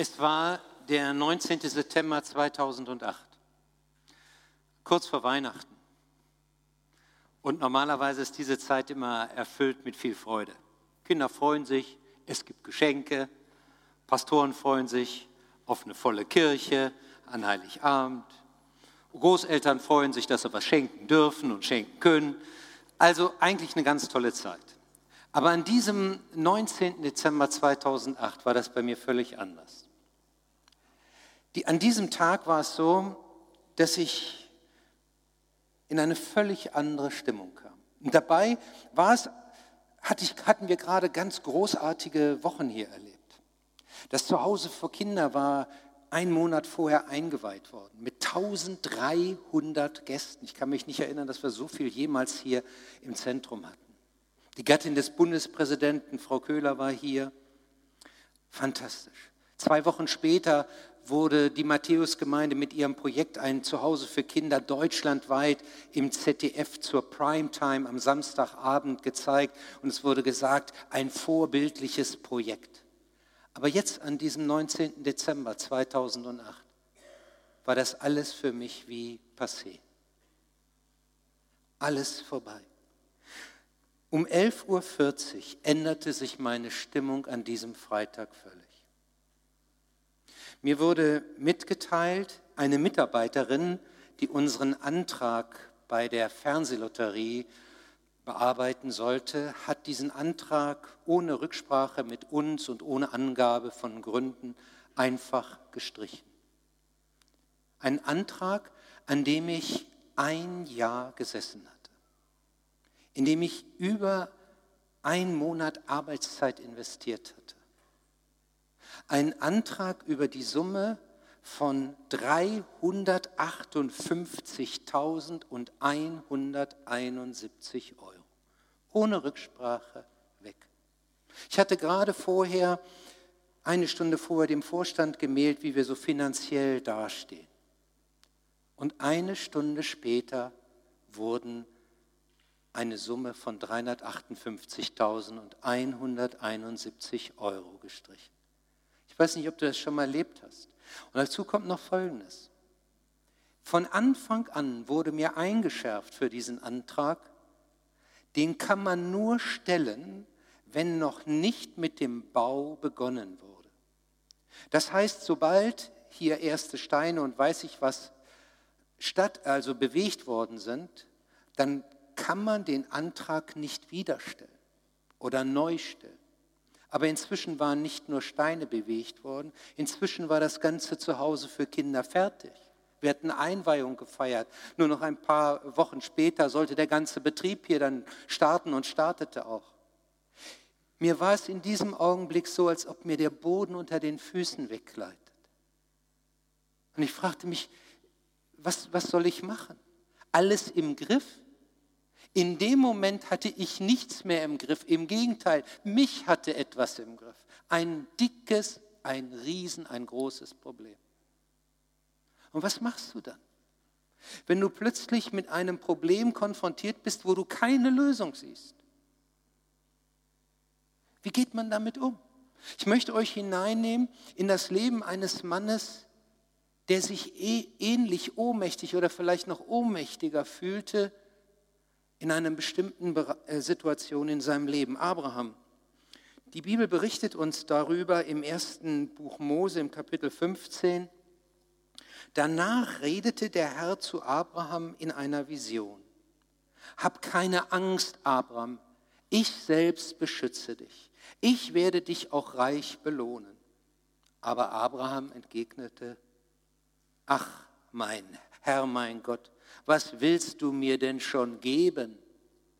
Es war der 19. September 2008, kurz vor Weihnachten. Und normalerweise ist diese Zeit immer erfüllt mit viel Freude. Kinder freuen sich, es gibt Geschenke, Pastoren freuen sich auf eine volle Kirche an Heiligabend. Großeltern freuen sich, dass sie was schenken dürfen und schenken können. Also eigentlich eine ganz tolle Zeit. Aber an diesem 19. Dezember 2008 war das bei mir völlig anders. Die, an diesem Tag war es so, dass ich in eine völlig andere Stimmung kam. Und dabei war es, hatte ich, hatten wir gerade ganz großartige Wochen hier erlebt. Das Zuhause für Kinder war ein Monat vorher eingeweiht worden mit 1300 Gästen. Ich kann mich nicht erinnern, dass wir so viel jemals hier im Zentrum hatten. Die Gattin des Bundespräsidenten, Frau Köhler, war hier. Fantastisch. Zwei Wochen später wurde die Matthäusgemeinde mit ihrem Projekt Ein Zuhause für Kinder deutschlandweit im ZDF zur Primetime am Samstagabend gezeigt und es wurde gesagt, ein vorbildliches Projekt. Aber jetzt an diesem 19. Dezember 2008 war das alles für mich wie passé. Alles vorbei. Um 11.40 Uhr änderte sich meine Stimmung an diesem Freitag völlig. Mir wurde mitgeteilt, eine Mitarbeiterin, die unseren Antrag bei der Fernsehlotterie bearbeiten sollte, hat diesen Antrag ohne Rücksprache mit uns und ohne Angabe von Gründen einfach gestrichen. Ein Antrag, an dem ich ein Jahr gesessen hatte, in dem ich über einen Monat Arbeitszeit investiert hatte einen Antrag über die Summe von 358.171 Euro. Ohne Rücksprache weg. Ich hatte gerade vorher, eine Stunde vorher, dem Vorstand gemeldet, wie wir so finanziell dastehen. Und eine Stunde später wurden eine Summe von 358.171 Euro gestrichen. Ich weiß nicht, ob du das schon mal erlebt hast. Und dazu kommt noch Folgendes. Von Anfang an wurde mir eingeschärft für diesen Antrag, den kann man nur stellen, wenn noch nicht mit dem Bau begonnen wurde. Das heißt, sobald hier erste Steine und weiß ich was statt also bewegt worden sind, dann kann man den Antrag nicht wiederstellen oder neu stellen. Aber inzwischen waren nicht nur Steine bewegt worden, inzwischen war das ganze Zuhause für Kinder fertig. Wir hatten Einweihung gefeiert. Nur noch ein paar Wochen später sollte der ganze Betrieb hier dann starten und startete auch. Mir war es in diesem Augenblick so, als ob mir der Boden unter den Füßen weggleitet. Und ich fragte mich, was, was soll ich machen? Alles im Griff? In dem Moment hatte ich nichts mehr im Griff. Im Gegenteil, mich hatte etwas im Griff. Ein dickes, ein riesen, ein großes Problem. Und was machst du dann? Wenn du plötzlich mit einem Problem konfrontiert bist, wo du keine Lösung siehst. Wie geht man damit um? Ich möchte euch hineinnehmen in das Leben eines Mannes, der sich eh ähnlich ohnmächtig oder vielleicht noch ohnmächtiger fühlte in einer bestimmten äh, Situation in seinem Leben. Abraham. Die Bibel berichtet uns darüber im ersten Buch Mose im Kapitel 15. Danach redete der Herr zu Abraham in einer Vision. Hab keine Angst, Abraham, ich selbst beschütze dich. Ich werde dich auch reich belohnen. Aber Abraham entgegnete, ach mein Herr, mein Gott, was willst du mir denn schon geben?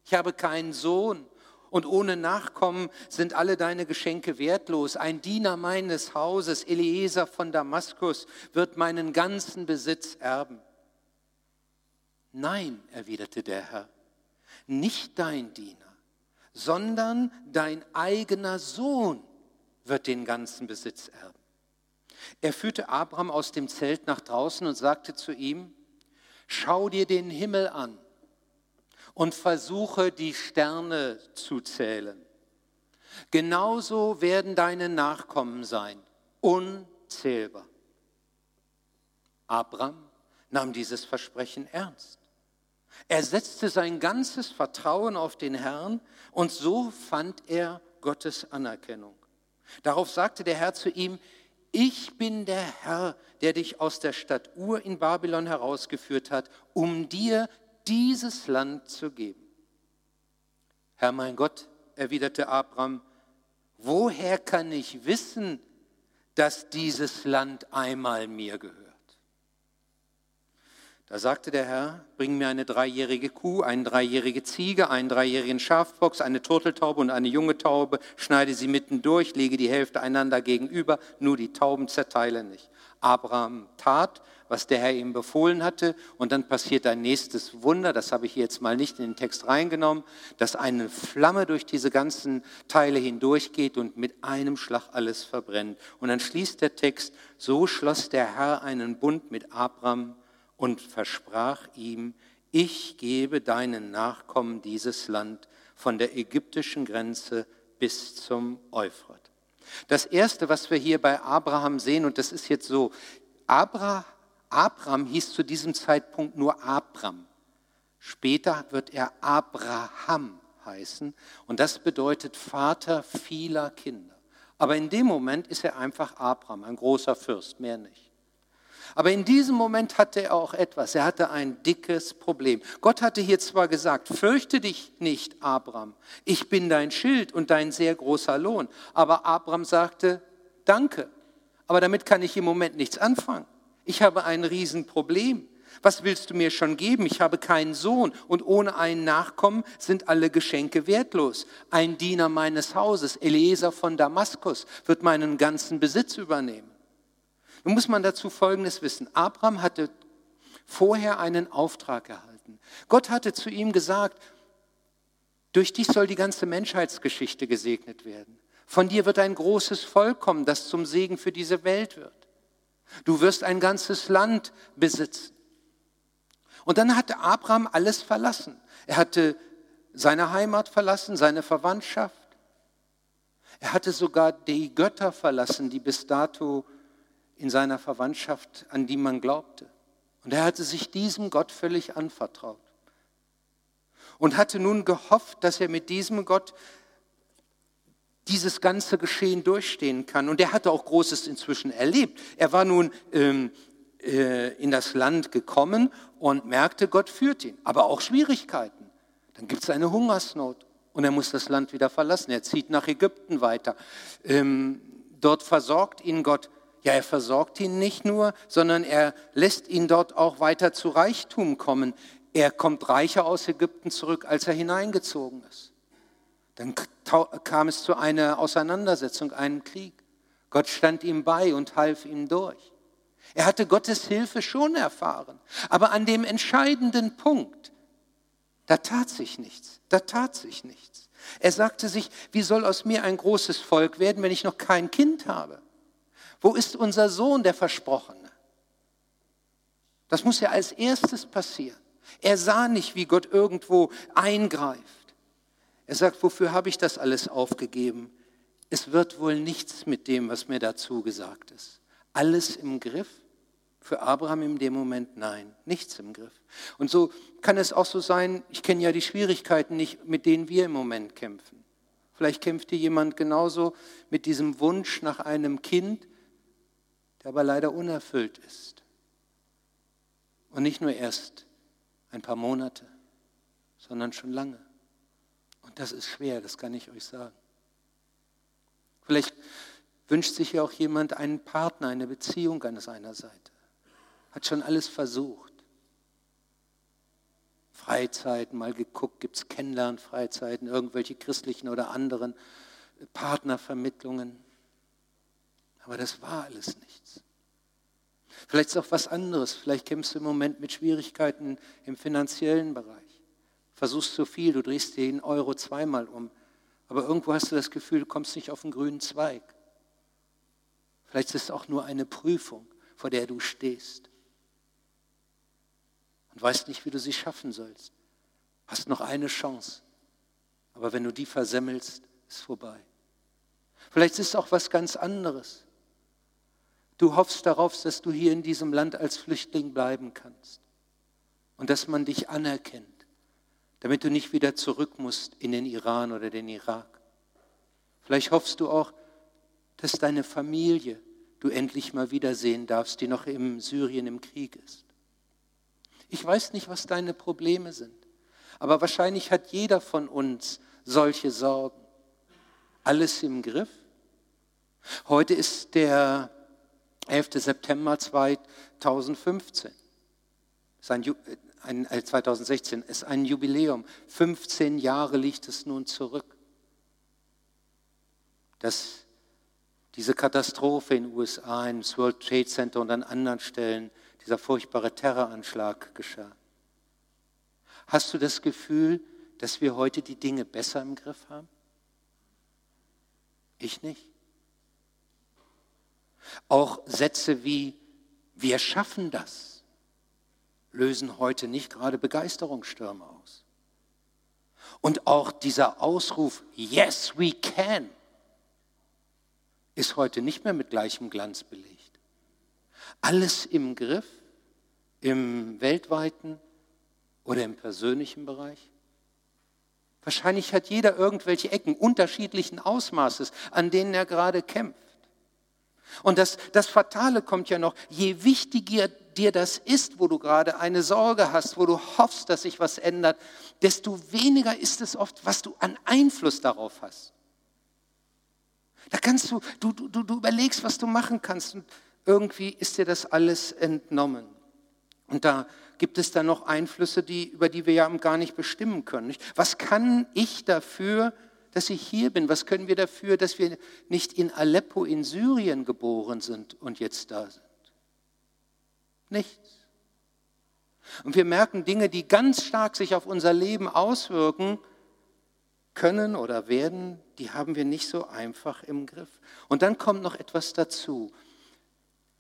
Ich habe keinen Sohn und ohne Nachkommen sind alle deine Geschenke wertlos. Ein Diener meines Hauses, Eliezer von Damaskus, wird meinen ganzen Besitz erben. Nein, erwiderte der Herr, nicht dein Diener, sondern dein eigener Sohn wird den ganzen Besitz erben. Er führte Abraham aus dem Zelt nach draußen und sagte zu ihm, Schau dir den Himmel an und versuche die Sterne zu zählen. Genauso werden deine Nachkommen sein, unzählbar. Abraham nahm dieses Versprechen ernst. Er setzte sein ganzes Vertrauen auf den Herrn und so fand er Gottes Anerkennung. Darauf sagte der Herr zu ihm, ich bin der Herr, der dich aus der Stadt Ur in Babylon herausgeführt hat, um dir dieses Land zu geben. Herr mein Gott, erwiderte Abraham, woher kann ich wissen, dass dieses Land einmal mir gehört? Da sagte der Herr, bring mir eine dreijährige Kuh, eine dreijährige Ziege, einen dreijährigen Schafbox, eine Turteltaube und eine junge Taube, schneide sie mitten durch, lege die Hälfte einander gegenüber, nur die Tauben zerteile nicht. Abraham tat, was der Herr ihm befohlen hatte, und dann passiert ein nächstes Wunder, das habe ich jetzt mal nicht in den Text reingenommen, dass eine Flamme durch diese ganzen Teile hindurchgeht und mit einem Schlag alles verbrennt. Und dann schließt der Text, so schloss der Herr einen Bund mit Abraham, und versprach ihm, ich gebe deinen Nachkommen dieses Land von der ägyptischen Grenze bis zum Euphrat. Das Erste, was wir hier bei Abraham sehen, und das ist jetzt so, Abra, Abraham hieß zu diesem Zeitpunkt nur Abram. Später wird er Abraham heißen und das bedeutet Vater vieler Kinder. Aber in dem Moment ist er einfach Abraham, ein großer Fürst, mehr nicht. Aber in diesem Moment hatte er auch etwas. Er hatte ein dickes Problem. Gott hatte hier zwar gesagt, fürchte dich nicht, Abraham. Ich bin dein Schild und dein sehr großer Lohn. Aber Abraham sagte, danke. Aber damit kann ich im Moment nichts anfangen. Ich habe ein Riesenproblem. Was willst du mir schon geben? Ich habe keinen Sohn und ohne einen Nachkommen sind alle Geschenke wertlos. Ein Diener meines Hauses, Eliezer von Damaskus, wird meinen ganzen Besitz übernehmen. Nun muss man dazu Folgendes wissen. Abraham hatte vorher einen Auftrag erhalten. Gott hatte zu ihm gesagt, durch dich soll die ganze Menschheitsgeschichte gesegnet werden. Von dir wird ein großes Volk kommen, das zum Segen für diese Welt wird. Du wirst ein ganzes Land besitzen. Und dann hatte Abraham alles verlassen. Er hatte seine Heimat verlassen, seine Verwandtschaft. Er hatte sogar die Götter verlassen, die bis dato in seiner Verwandtschaft, an die man glaubte. Und er hatte sich diesem Gott völlig anvertraut und hatte nun gehofft, dass er mit diesem Gott dieses ganze Geschehen durchstehen kann. Und er hatte auch Großes inzwischen erlebt. Er war nun ähm, äh, in das Land gekommen und merkte, Gott führt ihn, aber auch Schwierigkeiten. Dann gibt es eine Hungersnot und er muss das Land wieder verlassen. Er zieht nach Ägypten weiter. Ähm, dort versorgt ihn Gott ja, er versorgt ihn nicht nur, sondern er lässt ihn dort auch weiter zu Reichtum kommen. Er kommt reicher aus Ägypten zurück, als er hineingezogen ist. Dann kam es zu einer Auseinandersetzung, einem Krieg. Gott stand ihm bei und half ihm durch. Er hatte Gottes Hilfe schon erfahren. Aber an dem entscheidenden Punkt, da tat sich nichts. Da tat sich nichts. Er sagte sich, wie soll aus mir ein großes Volk werden, wenn ich noch kein Kind habe? Wo ist unser Sohn, der Versprochene? Das muss ja als erstes passieren. Er sah nicht, wie Gott irgendwo eingreift. Er sagt, wofür habe ich das alles aufgegeben? Es wird wohl nichts mit dem, was mir dazu gesagt ist. Alles im Griff? Für Abraham in dem Moment nein, nichts im Griff. Und so kann es auch so sein, ich kenne ja die Schwierigkeiten nicht, mit denen wir im Moment kämpfen. Vielleicht kämpft hier jemand genauso mit diesem Wunsch nach einem Kind, aber leider unerfüllt ist. Und nicht nur erst ein paar Monate, sondern schon lange. Und das ist schwer, das kann ich euch sagen. Vielleicht wünscht sich ja auch jemand einen Partner, eine Beziehung an seiner Seite. Hat schon alles versucht. Freizeiten, mal geguckt, gibt es Kennenlernfreizeiten, irgendwelche christlichen oder anderen Partnervermittlungen. Aber das war alles nichts. Vielleicht ist auch was anderes. Vielleicht kämpfst du im Moment mit Schwierigkeiten im finanziellen Bereich. Versuchst zu viel, du drehst den Euro zweimal um. Aber irgendwo hast du das Gefühl, du kommst nicht auf den grünen Zweig. Vielleicht ist es auch nur eine Prüfung, vor der du stehst. Und weißt nicht, wie du sie schaffen sollst. Hast noch eine Chance. Aber wenn du die versemmelst, ist vorbei. Vielleicht ist es auch was ganz anderes. Du hoffst darauf, dass du hier in diesem Land als Flüchtling bleiben kannst und dass man dich anerkennt, damit du nicht wieder zurück musst in den Iran oder den Irak. Vielleicht hoffst du auch, dass deine Familie du endlich mal wiedersehen darfst, die noch im Syrien im Krieg ist. Ich weiß nicht, was deine Probleme sind, aber wahrscheinlich hat jeder von uns solche Sorgen. Alles im Griff? Heute ist der 11. September 2015. Ist ein, ein, 2016 ist ein Jubiläum. 15 Jahre liegt es nun zurück, dass diese Katastrophe in den USA, im World Trade Center und an anderen Stellen, dieser furchtbare Terroranschlag geschah. Hast du das Gefühl, dass wir heute die Dinge besser im Griff haben? Ich nicht. Auch Sätze wie wir schaffen das lösen heute nicht gerade Begeisterungsstürme aus. Und auch dieser Ausruf Yes, we can ist heute nicht mehr mit gleichem Glanz belegt. Alles im Griff, im weltweiten oder im persönlichen Bereich. Wahrscheinlich hat jeder irgendwelche Ecken unterschiedlichen Ausmaßes, an denen er gerade kämpft. Und das, das Fatale kommt ja noch, je wichtiger dir das ist, wo du gerade eine Sorge hast, wo du hoffst, dass sich was ändert, desto weniger ist es oft, was du an Einfluss darauf hast. Da kannst du, du, du, du überlegst, was du machen kannst und irgendwie ist dir das alles entnommen. Und da gibt es dann noch Einflüsse, die, über die wir ja gar nicht bestimmen können. Was kann ich dafür, dass ich hier bin? Was können wir dafür, dass wir nicht in Aleppo in Syrien geboren sind und jetzt da sind? Nichts. Und wir merken Dinge, die ganz stark sich auf unser Leben auswirken können oder werden, die haben wir nicht so einfach im Griff. Und dann kommt noch etwas dazu,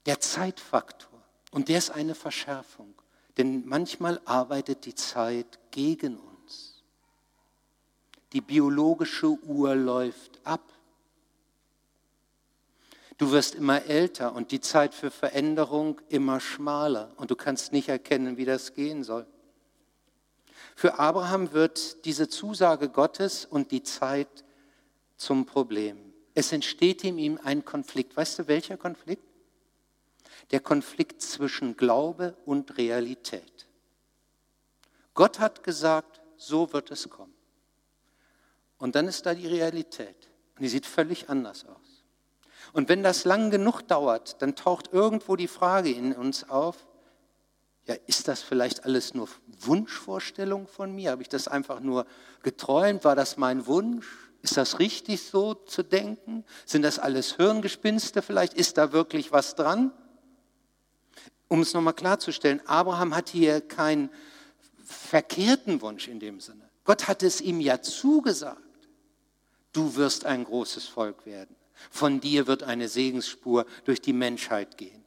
der Zeitfaktor. Und der ist eine Verschärfung. Denn manchmal arbeitet die Zeit gegen uns. Die biologische Uhr läuft ab. Du wirst immer älter und die Zeit für Veränderung immer schmaler und du kannst nicht erkennen, wie das gehen soll. Für Abraham wird diese Zusage Gottes und die Zeit zum Problem. Es entsteht in ihm ein Konflikt. Weißt du, welcher Konflikt? Der Konflikt zwischen Glaube und Realität. Gott hat gesagt, so wird es kommen. Und dann ist da die Realität. Und die sieht völlig anders aus. Und wenn das lang genug dauert, dann taucht irgendwo die Frage in uns auf, ja, ist das vielleicht alles nur Wunschvorstellung von mir? Habe ich das einfach nur geträumt? War das mein Wunsch? Ist das richtig so zu denken? Sind das alles Hirngespinste vielleicht? Ist da wirklich was dran? Um es nochmal klarzustellen, Abraham hat hier keinen verkehrten Wunsch in dem Sinne. Gott hat es ihm ja zugesagt. Du wirst ein großes Volk werden. Von dir wird eine Segensspur durch die Menschheit gehen.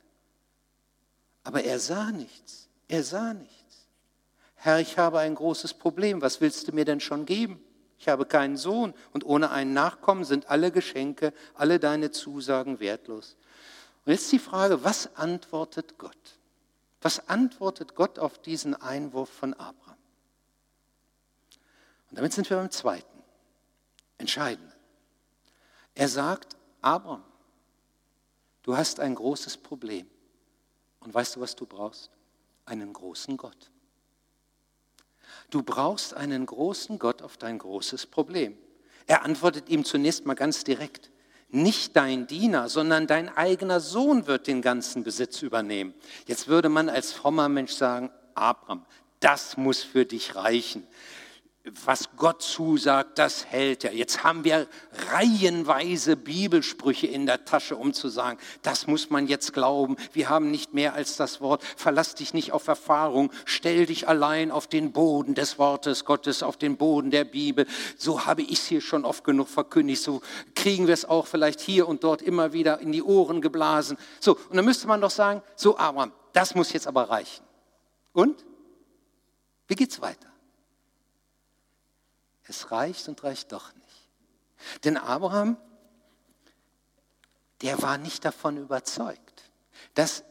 Aber er sah nichts. Er sah nichts. Herr, ich habe ein großes Problem. Was willst du mir denn schon geben? Ich habe keinen Sohn und ohne einen Nachkommen sind alle Geschenke, alle deine Zusagen wertlos. Und jetzt die Frage, was antwortet Gott? Was antwortet Gott auf diesen Einwurf von Abraham? Und damit sind wir beim zweiten, entscheidenden. Er sagt, Abraham, du hast ein großes Problem. Und weißt du, was du brauchst? einen großen Gott. Du brauchst einen großen Gott auf dein großes Problem. Er antwortet ihm zunächst mal ganz direkt. Nicht dein Diener, sondern dein eigener Sohn wird den ganzen Besitz übernehmen. Jetzt würde man als frommer Mensch sagen, Abraham, das muss für dich reichen was Gott zusagt, das hält er. Jetzt haben wir reihenweise Bibelsprüche in der Tasche, um zu sagen, das muss man jetzt glauben. Wir haben nicht mehr als das Wort. Verlass dich nicht auf Erfahrung. Stell dich allein auf den Boden des Wortes Gottes, auf den Boden der Bibel. So habe ich es hier schon oft genug verkündigt. So kriegen wir es auch vielleicht hier und dort immer wieder in die Ohren geblasen. So, und dann müsste man doch sagen, so Abraham, das muss jetzt aber reichen. Und? Wie geht's weiter? Es reicht und reicht doch nicht. Denn Abraham, der war nicht davon überzeugt. dass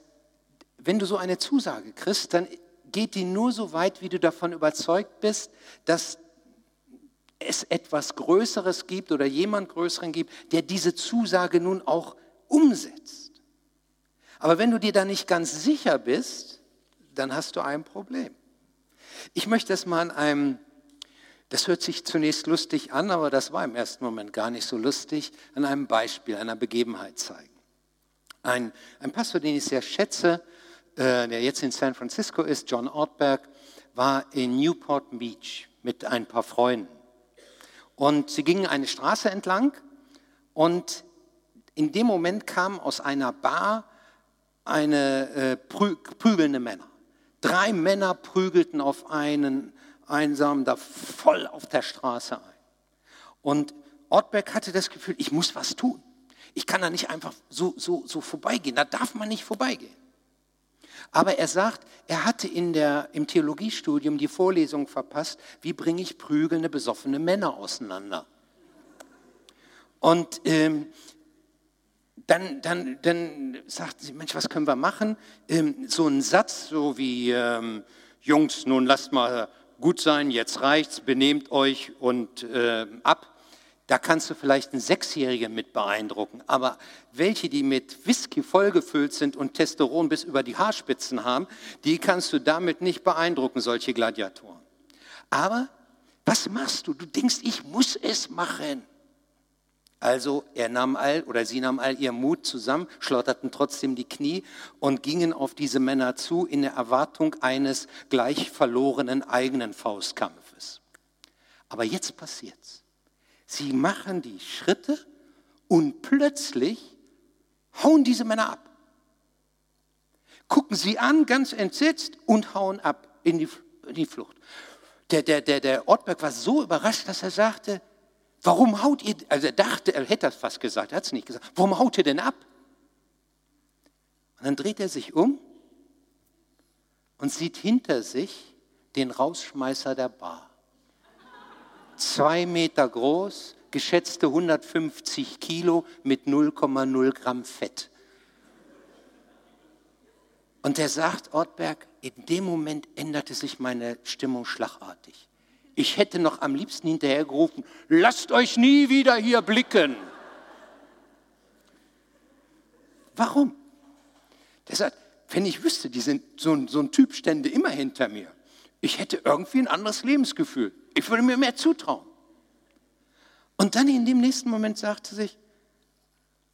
wenn du so eine Zusage kriegst, dann geht die nur so weit, wie du davon überzeugt bist, dass es etwas Größeres gibt oder jemand Größeren gibt, der diese Zusage nun auch umsetzt. Aber wenn du dir da nicht ganz sicher bist, dann hast du ein Problem. Ich möchte das mal an einem, das hört sich zunächst lustig an, aber das war im ersten Moment gar nicht so lustig, an einem Beispiel, einer Begebenheit zeigen. Ein, ein Pastor, den ich sehr schätze, äh, der jetzt in San Francisco ist, John Ortberg, war in Newport Beach mit ein paar Freunden. Und sie gingen eine Straße entlang und in dem Moment kamen aus einer Bar eine äh, prü prügelnde Männer. Drei Männer prügelten auf einen Einsamen da voll auf der Straße ein. Und Ortberg hatte das Gefühl, ich muss was tun. Ich kann da nicht einfach so, so, so vorbeigehen. Da darf man nicht vorbeigehen. Aber er sagt, er hatte in der, im Theologiestudium die Vorlesung verpasst, wie bringe ich prügelnde, besoffene Männer auseinander. Und ähm, dann, dann, dann sagten sie, Mensch, was können wir machen? Ähm, so ein Satz, so wie, ähm, Jungs, nun lasst mal gut sein, jetzt reicht's, benehmt euch und äh, ab. Da kannst du vielleicht einen Sechsjährigen mit beeindrucken. Aber welche, die mit Whisky vollgefüllt sind und Testosteron bis über die Haarspitzen haben, die kannst du damit nicht beeindrucken, solche Gladiatoren. Aber was machst du? Du denkst, ich muss es machen. Also er nahm all oder sie nahm all ihr Mut zusammen, schlotterten trotzdem die Knie und gingen auf diese Männer zu in der Erwartung eines gleich verlorenen eigenen Faustkampfes. Aber jetzt passiert's. Sie machen die Schritte und plötzlich hauen diese Männer ab. Gucken sie an, ganz entsetzt und hauen ab in die, in die Flucht. Der, der, der, der Ortberg war so überrascht, dass er sagte, warum haut ihr, also er dachte, er hätte das fast gesagt, er hat es nicht gesagt, warum haut ihr denn ab? Und dann dreht er sich um und sieht hinter sich den Rausschmeißer der Bar zwei Meter groß, geschätzte 150 Kilo mit 0,0 Gramm Fett. Und er sagt, Ortberg, in dem Moment änderte sich meine Stimmung schlagartig. Ich hätte noch am liebsten hinterher gerufen, lasst euch nie wieder hier blicken. Warum? Sagt, wenn ich wüsste, die sind, so, ein, so ein Typ stände immer hinter mir, ich hätte irgendwie ein anderes Lebensgefühl. Ich würde mir mehr zutrauen. Und dann in dem nächsten Moment sagte sich,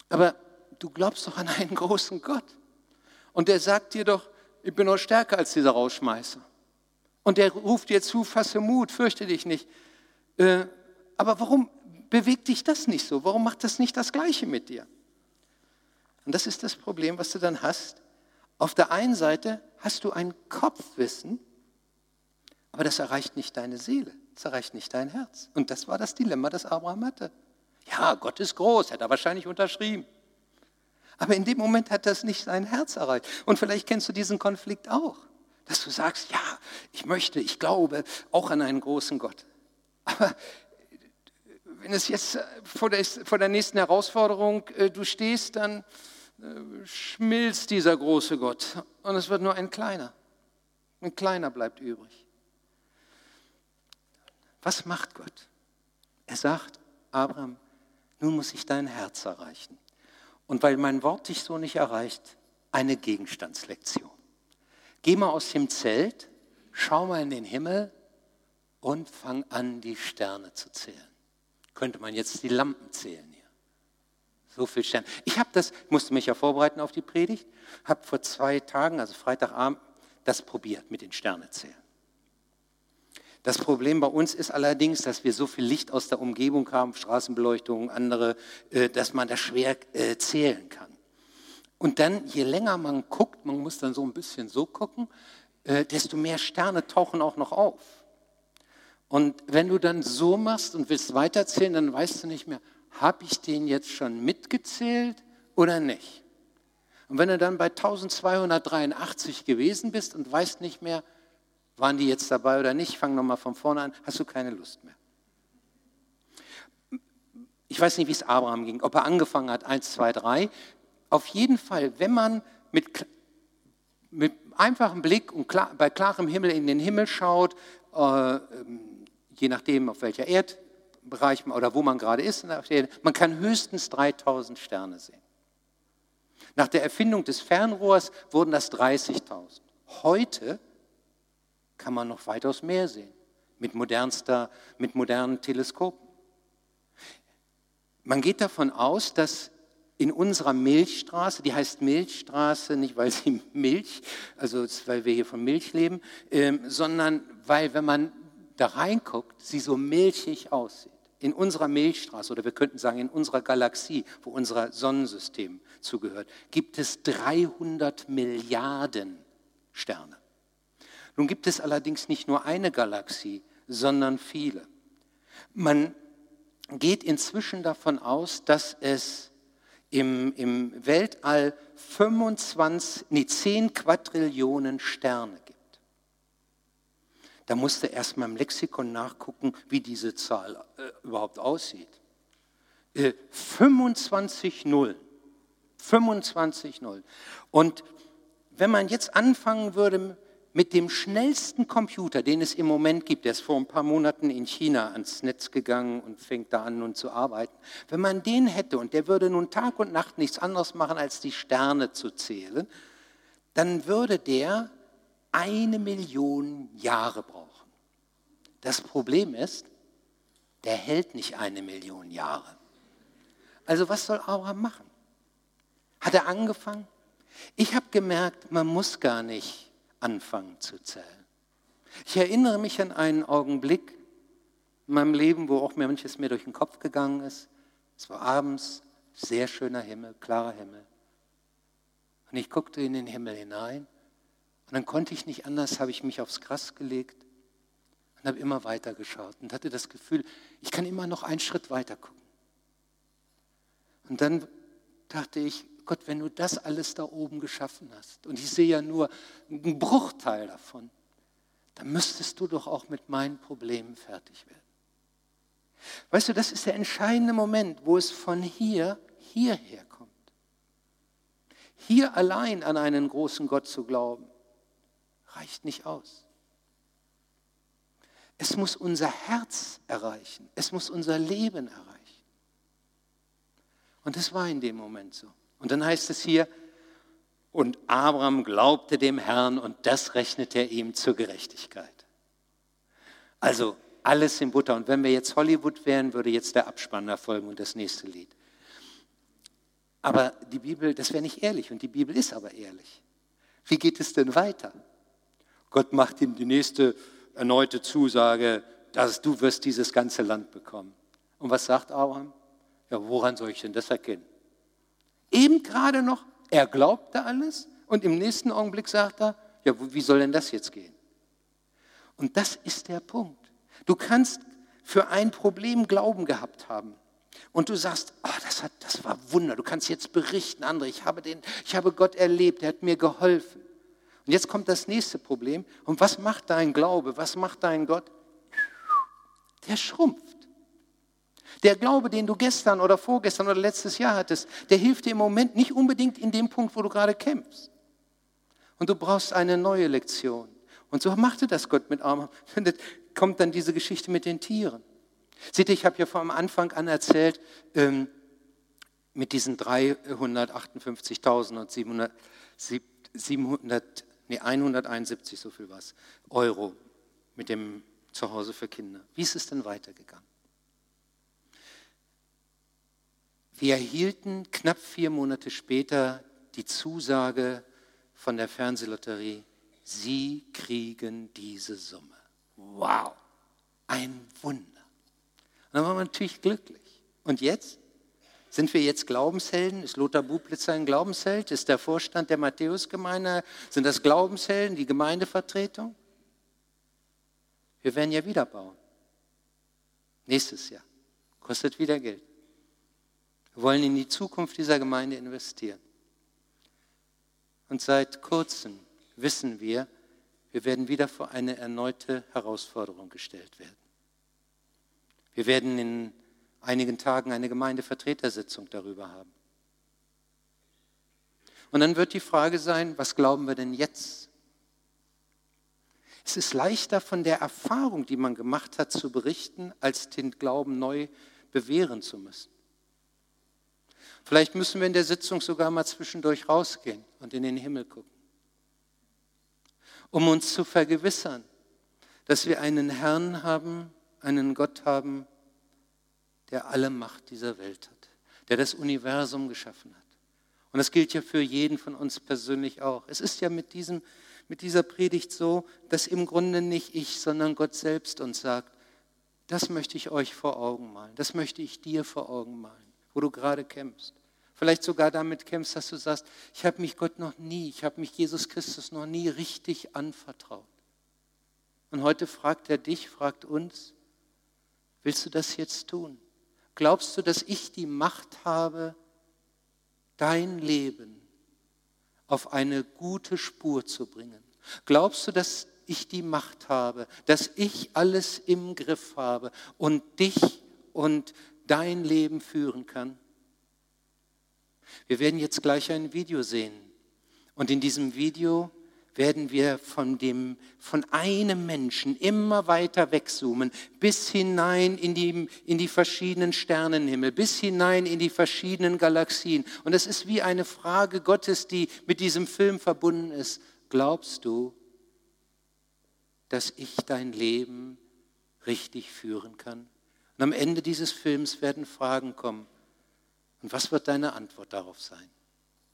aber du glaubst doch an einen großen Gott. Und der sagt dir doch, ich bin noch stärker als dieser Rausschmeißer. Und der ruft dir zu, fasse Mut, fürchte dich nicht. Äh, aber warum bewegt dich das nicht so? Warum macht das nicht das Gleiche mit dir? Und das ist das Problem, was du dann hast. Auf der einen Seite hast du ein Kopfwissen, aber das erreicht nicht deine Seele, das erreicht nicht dein Herz. Und das war das Dilemma, das Abraham hatte. Ja, Gott ist groß, hätte er wahrscheinlich unterschrieben. Aber in dem Moment hat das nicht sein Herz erreicht. Und vielleicht kennst du diesen Konflikt auch, dass du sagst, ja, ich möchte, ich glaube auch an einen großen Gott. Aber wenn es jetzt vor der, vor der nächsten Herausforderung äh, du stehst, dann äh, schmilzt dieser große Gott und es wird nur ein kleiner. Ein kleiner bleibt übrig. Was macht Gott? Er sagt, Abraham, nun muss ich dein Herz erreichen. Und weil mein Wort dich so nicht erreicht, eine Gegenstandslektion. Geh mal aus dem Zelt, schau mal in den Himmel und fang an, die Sterne zu zählen. Könnte man jetzt die Lampen zählen hier. So viele Sterne. Ich habe das, musste mich ja vorbereiten auf die Predigt, habe vor zwei Tagen, also Freitagabend, das probiert mit den Sternezählen. Das Problem bei uns ist allerdings, dass wir so viel Licht aus der Umgebung haben, Straßenbeleuchtung, andere, äh, dass man das schwer äh, zählen kann. Und dann, je länger man guckt, man muss dann so ein bisschen so gucken, äh, desto mehr Sterne tauchen auch noch auf. Und wenn du dann so machst und willst weiterzählen, dann weißt du nicht mehr, habe ich den jetzt schon mitgezählt oder nicht? Und wenn du dann bei 1283 gewesen bist und weißt nicht mehr, waren die jetzt dabei oder nicht? Fang nochmal von vorne an. Hast du keine Lust mehr? Ich weiß nicht, wie es Abraham ging, ob er angefangen hat, eins, zwei, drei. Auf jeden Fall, wenn man mit, mit einfachem Blick und klar, bei klarem Himmel in den Himmel schaut, äh, je nachdem auf welcher Erdbereich oder wo man gerade ist, man kann höchstens 3000 Sterne sehen. Nach der Erfindung des Fernrohrs wurden das 30.000. Heute kann man noch weitaus mehr sehen mit, modernster, mit modernen Teleskopen. Man geht davon aus, dass in unserer Milchstraße, die heißt Milchstraße nicht, weil sie Milch, also weil wir hier von Milch leben, äh, sondern weil, wenn man da reinguckt, sie so milchig aussieht. In unserer Milchstraße oder wir könnten sagen in unserer Galaxie, wo unser Sonnensystem zugehört, gibt es 300 Milliarden Sterne. Nun gibt es allerdings nicht nur eine Galaxie, sondern viele. Man geht inzwischen davon aus, dass es im, im Weltall 25, nee, 10 Quadrillionen Sterne gibt. Da musste erst mal im Lexikon nachgucken, wie diese Zahl äh, überhaupt aussieht. Äh, 25 Nullen. 25 Nullen. Und wenn man jetzt anfangen würde mit dem schnellsten Computer, den es im Moment gibt, der ist vor ein paar Monaten in China ans Netz gegangen und fängt da an nun zu arbeiten. Wenn man den hätte und der würde nun Tag und Nacht nichts anderes machen, als die Sterne zu zählen, dann würde der eine Million Jahre brauchen. Das Problem ist, der hält nicht eine Million Jahre. Also was soll Abraham machen? Hat er angefangen? Ich habe gemerkt, man muss gar nicht anfangen zu zählen. Ich erinnere mich an einen Augenblick in meinem Leben, wo auch manches mir durch den Kopf gegangen ist. Es war abends, sehr schöner Himmel, klarer Himmel. Und ich guckte in den Himmel hinein und dann konnte ich nicht anders, habe ich mich aufs Gras gelegt und habe immer weiter geschaut und hatte das Gefühl, ich kann immer noch einen Schritt weiter gucken. Und dann dachte ich, Gott, wenn du das alles da oben geschaffen hast und ich sehe ja nur einen Bruchteil davon, dann müsstest du doch auch mit meinen Problemen fertig werden. Weißt du, das ist der entscheidende Moment, wo es von hier hierher kommt. Hier allein an einen großen Gott zu glauben, reicht nicht aus. Es muss unser Herz erreichen. Es muss unser Leben erreichen. Und das war in dem Moment so. Und dann heißt es hier, und Abraham glaubte dem Herrn und das rechnete er ihm zur Gerechtigkeit. Also alles in Butter. Und wenn wir jetzt Hollywood wären, würde jetzt der Abspann erfolgen und das nächste Lied. Aber die Bibel, das wäre nicht ehrlich und die Bibel ist aber ehrlich. Wie geht es denn weiter? Gott macht ihm die nächste erneute Zusage, dass du wirst dieses ganze Land bekommen. Und was sagt Abraham? Ja, woran soll ich denn das erkennen? Eben gerade noch, er glaubte alles und im nächsten Augenblick sagt er, ja, wie soll denn das jetzt gehen? Und das ist der Punkt. Du kannst für ein Problem Glauben gehabt haben. Und du sagst, oh, das, hat, das war Wunder. Du kannst jetzt berichten, andere, ich habe, den, ich habe Gott erlebt, er hat mir geholfen. Und jetzt kommt das nächste Problem. Und was macht dein Glaube? Was macht dein Gott? Der schrumpft. Der Glaube, den du gestern oder vorgestern oder letztes Jahr hattest, der hilft dir im Moment nicht unbedingt in dem Punkt, wo du gerade kämpfst. Und du brauchst eine neue Lektion. Und so machte das Gott mit Abraham. Und kommt dann diese Geschichte mit den Tieren. Seht ihr, ich habe ja vom Anfang an erzählt, ähm, mit diesen 358.000 und 700, 700, nee, 171, so viel was, Euro mit dem Zuhause für Kinder. Wie ist es denn weitergegangen? Wir erhielten knapp vier Monate später die Zusage von der Fernsehlotterie, Sie kriegen diese Summe. Wow, ein Wunder. Und dann waren wir natürlich glücklich. Und jetzt? Sind wir jetzt Glaubenshelden? Ist Lothar Bublitzer ein Glaubensheld? Ist der Vorstand der Matthäusgemeinde? Sind das Glaubenshelden, die Gemeindevertretung? Wir werden ja wieder bauen. Nächstes Jahr. Kostet wieder Geld. Wir wollen in die Zukunft dieser Gemeinde investieren. Und seit kurzem wissen wir, wir werden wieder vor eine erneute Herausforderung gestellt werden. Wir werden in einigen Tagen eine Gemeindevertretersitzung darüber haben. Und dann wird die Frage sein, was glauben wir denn jetzt? Es ist leichter von der Erfahrung, die man gemacht hat, zu berichten, als den Glauben neu bewähren zu müssen. Vielleicht müssen wir in der Sitzung sogar mal zwischendurch rausgehen und in den Himmel gucken, um uns zu vergewissern, dass wir einen Herrn haben, einen Gott haben, der alle Macht dieser Welt hat, der das Universum geschaffen hat. Und das gilt ja für jeden von uns persönlich auch. Es ist ja mit, diesem, mit dieser Predigt so, dass im Grunde nicht ich, sondern Gott selbst uns sagt, das möchte ich euch vor Augen malen, das möchte ich dir vor Augen malen, wo du gerade kämpfst. Vielleicht sogar damit kämpfst, dass du sagst, ich habe mich Gott noch nie, ich habe mich Jesus Christus noch nie richtig anvertraut. Und heute fragt er dich, fragt uns, willst du das jetzt tun? Glaubst du, dass ich die Macht habe, dein Leben auf eine gute Spur zu bringen? Glaubst du, dass ich die Macht habe, dass ich alles im Griff habe und dich und dein Leben führen kann? Wir werden jetzt gleich ein Video sehen. Und in diesem Video werden wir von, dem, von einem Menschen immer weiter wegzoomen, bis hinein in die, in die verschiedenen Sternenhimmel, bis hinein in die verschiedenen Galaxien. Und es ist wie eine Frage Gottes, die mit diesem Film verbunden ist. Glaubst du, dass ich dein Leben richtig führen kann? Und am Ende dieses Films werden Fragen kommen. Und was wird deine Antwort darauf sein?